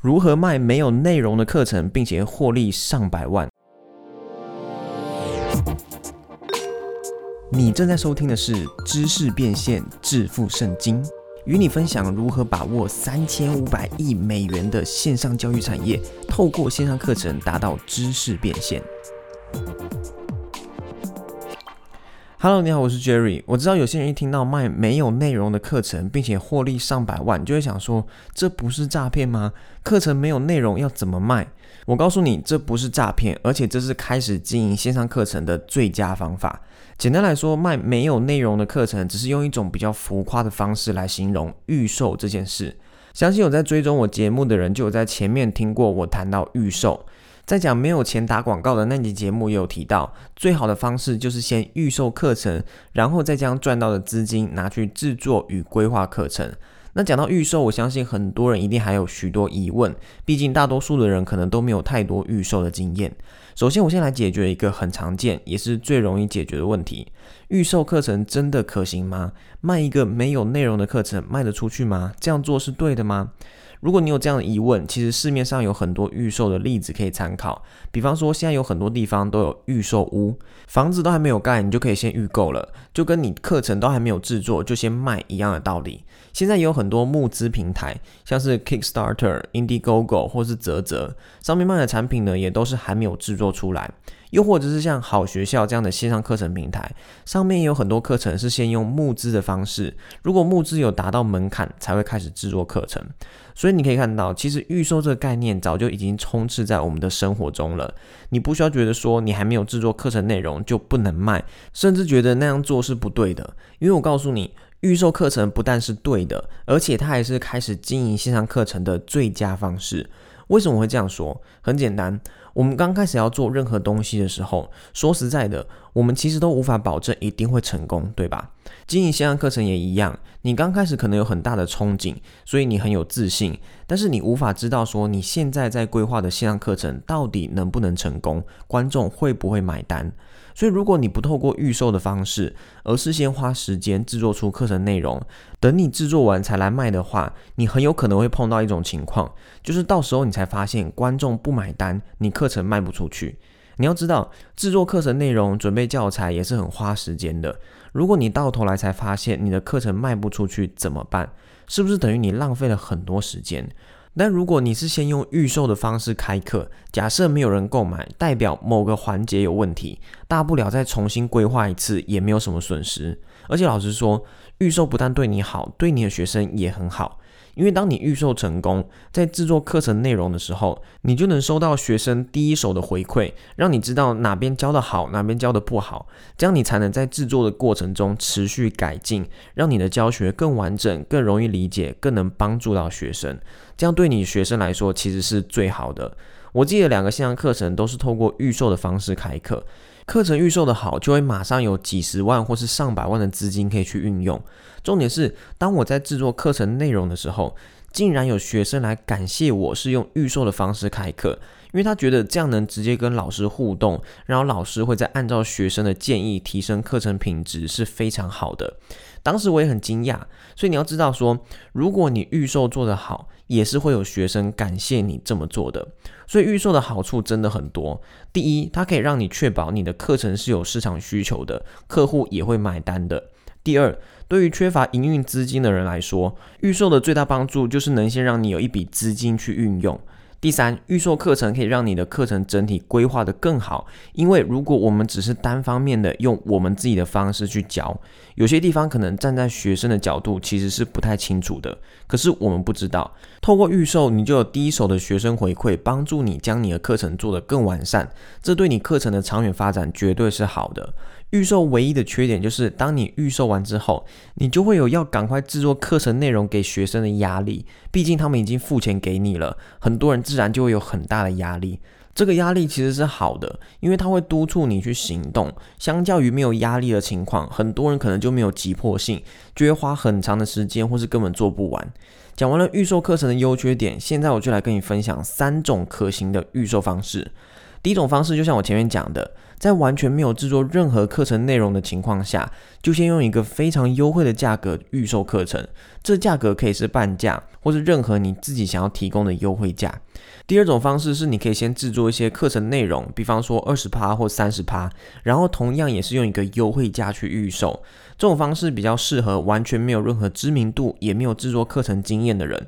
如何卖没有内容的课程，并且获利上百万？你正在收听的是《知识变现致富圣经》，与你分享如何把握三千五百亿美元的线上教育产业，透过线上课程达到知识变现。Hello，你好，我是 Jerry。我知道有些人一听到卖没有内容的课程，并且获利上百万，就会想说，这不是诈骗吗？课程没有内容要怎么卖？我告诉你，这不是诈骗，而且这是开始经营线上课程的最佳方法。简单来说，卖没有内容的课程，只是用一种比较浮夸的方式来形容预售这件事。相信有在追踪我节目的人，就有在前面听过我谈到预售。在讲没有钱打广告的那集节目也有提到，最好的方式就是先预售课程，然后再将赚到的资金拿去制作与规划课程。那讲到预售，我相信很多人一定还有许多疑问，毕竟大多数的人可能都没有太多预售的经验。首先，我先来解决一个很常见也是最容易解决的问题：预售课程真的可行吗？卖一个没有内容的课程卖得出去吗？这样做是对的吗？如果你有这样的疑问，其实市面上有很多预售的例子可以参考。比方说，现在有很多地方都有预售屋，房子都还没有盖，你就可以先预购了，就跟你课程都还没有制作就先卖一样的道理。现在也有很多募资平台，像是 Kickstarter、Indiegogo 或是泽泽，上面卖的产品呢，也都是还没有制作出来。又或者是像好学校这样的线上课程平台，上面也有很多课程是先用募资的方式，如果募资有达到门槛，才会开始制作课程。所以你可以看到，其实预售这个概念早就已经充斥在我们的生活中了。你不需要觉得说你还没有制作课程内容就不能卖，甚至觉得那样做是不对的。因为我告诉你，预售课程不但是对的，而且它还是开始经营线上课程的最佳方式。为什么会这样说？很简单。我们刚开始要做任何东西的时候，说实在的，我们其实都无法保证一定会成功，对吧？经营线上课程也一样，你刚开始可能有很大的憧憬，所以你很有自信，但是你无法知道说你现在在规划的线上课程到底能不能成功，观众会不会买单。所以，如果你不透过预售的方式，而是先花时间制作出课程内容，等你制作完才来卖的话，你很有可能会碰到一种情况，就是到时候你才发现观众不买单，你课课程卖不出去。你要知道，制作课程内容、准备教材也是很花时间的。如果你到头来才发现你的课程卖不出去怎么办？是不是等于你浪费了很多时间？但如果你是先用预售的方式开课，假设没有人购买，代表某个环节有问题，大不了再重新规划一次，也没有什么损失。而且老实说，预售不但对你好，对你的学生也很好。因为当你预售成功，在制作课程内容的时候，你就能收到学生第一手的回馈，让你知道哪边教的好，哪边教的不好，这样你才能在制作的过程中持续改进，让你的教学更完整、更容易理解、更能帮助到学生。这样对你学生来说其实是最好的。我记得两个线上课程都是透过预售的方式开课。课程预售的好，就会马上有几十万或是上百万的资金可以去运用。重点是，当我在制作课程内容的时候，竟然有学生来感谢我是用预售的方式开课，因为他觉得这样能直接跟老师互动，然后老师会再按照学生的建议提升课程品质，是非常好的。当时我也很惊讶，所以你要知道说，如果你预售做得好，也是会有学生感谢你这么做的。所以预售的好处真的很多。第一，它可以让你确保你的课程是有市场需求的，客户也会买单的。第二，对于缺乏营运资金的人来说，预售的最大帮助就是能先让你有一笔资金去运用。第三，预售课程可以让你的课程整体规划的更好，因为如果我们只是单方面的用我们自己的方式去教，有些地方可能站在学生的角度其实是不太清楚的。可是我们不知道，透过预售，你就有第一手的学生回馈，帮助你将你的课程做得更完善，这对你课程的长远发展绝对是好的。预售唯一的缺点就是，当你预售完之后，你就会有要赶快制作课程内容给学生的压力。毕竟他们已经付钱给你了，很多人自然就会有很大的压力。这个压力其实是好的，因为它会督促你去行动。相较于没有压力的情况，很多人可能就没有急迫性，就会花很长的时间，或是根本做不完。讲完了预售课程的优缺点，现在我就来跟你分享三种可行的预售方式。第一种方式就像我前面讲的，在完全没有制作任何课程内容的情况下，就先用一个非常优惠的价格预售课程，这价格可以是半价，或是任何你自己想要提供的优惠价。第二种方式是，你可以先制作一些课程内容，比方说二十趴或三十趴，然后同样也是用一个优惠价去预售。这种方式比较适合完全没有任何知名度，也没有制作课程经验的人。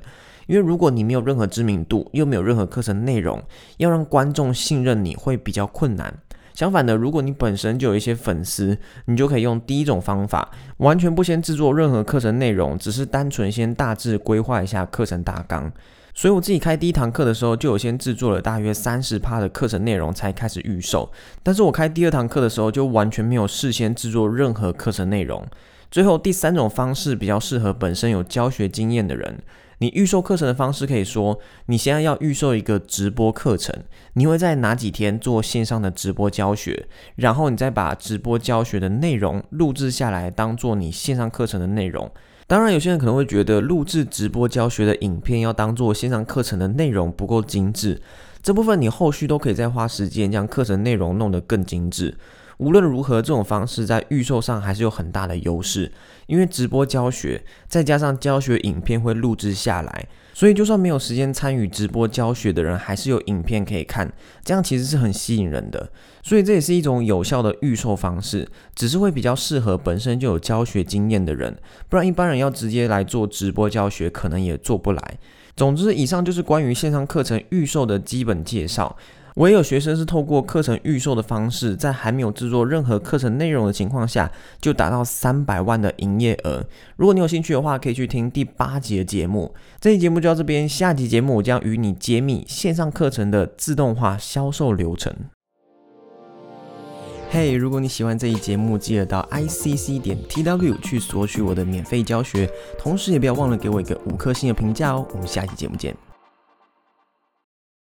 因为如果你没有任何知名度，又没有任何课程内容，要让观众信任你会比较困难。相反的，如果你本身就有一些粉丝，你就可以用第一种方法，完全不先制作任何课程内容，只是单纯先大致规划一下课程大纲。所以我自己开第一堂课的时候，就有先制作了大约三十趴的课程内容才开始预售。但是我开第二堂课的时候，就完全没有事先制作任何课程内容。最后第三种方式比较适合本身有教学经验的人。你预售课程的方式可以说，你现在要预售一个直播课程，你会在哪几天做线上的直播教学，然后你再把直播教学的内容录制下来，当做你线上课程的内容。当然，有些人可能会觉得录制直播教学的影片要当做线上课程的内容不够精致，这部分你后续都可以再花时间将课程内容弄得更精致。无论如何，这种方式在预售上还是有很大的优势，因为直播教学再加上教学影片会录制下来，所以就算没有时间参与直播教学的人，还是有影片可以看，这样其实是很吸引人的。所以这也是一种有效的预售方式，只是会比较适合本身就有教学经验的人，不然一般人要直接来做直播教学，可能也做不来。总之，以上就是关于线上课程预售的基本介绍。我也有学生是透过课程预售的方式，在还没有制作任何课程内容的情况下，就达到三百万的营业额。如果你有兴趣的话，可以去听第八集的节目。这期节目就到这边，下集节目我将与你揭秘线上课程的自动化销售流程。嘿，如果你喜欢这一节目，记得到 i c c 点 t w 去索取我的免费教学，同时也不要忘了给我一个五颗星的评价哦。我们下期节目见。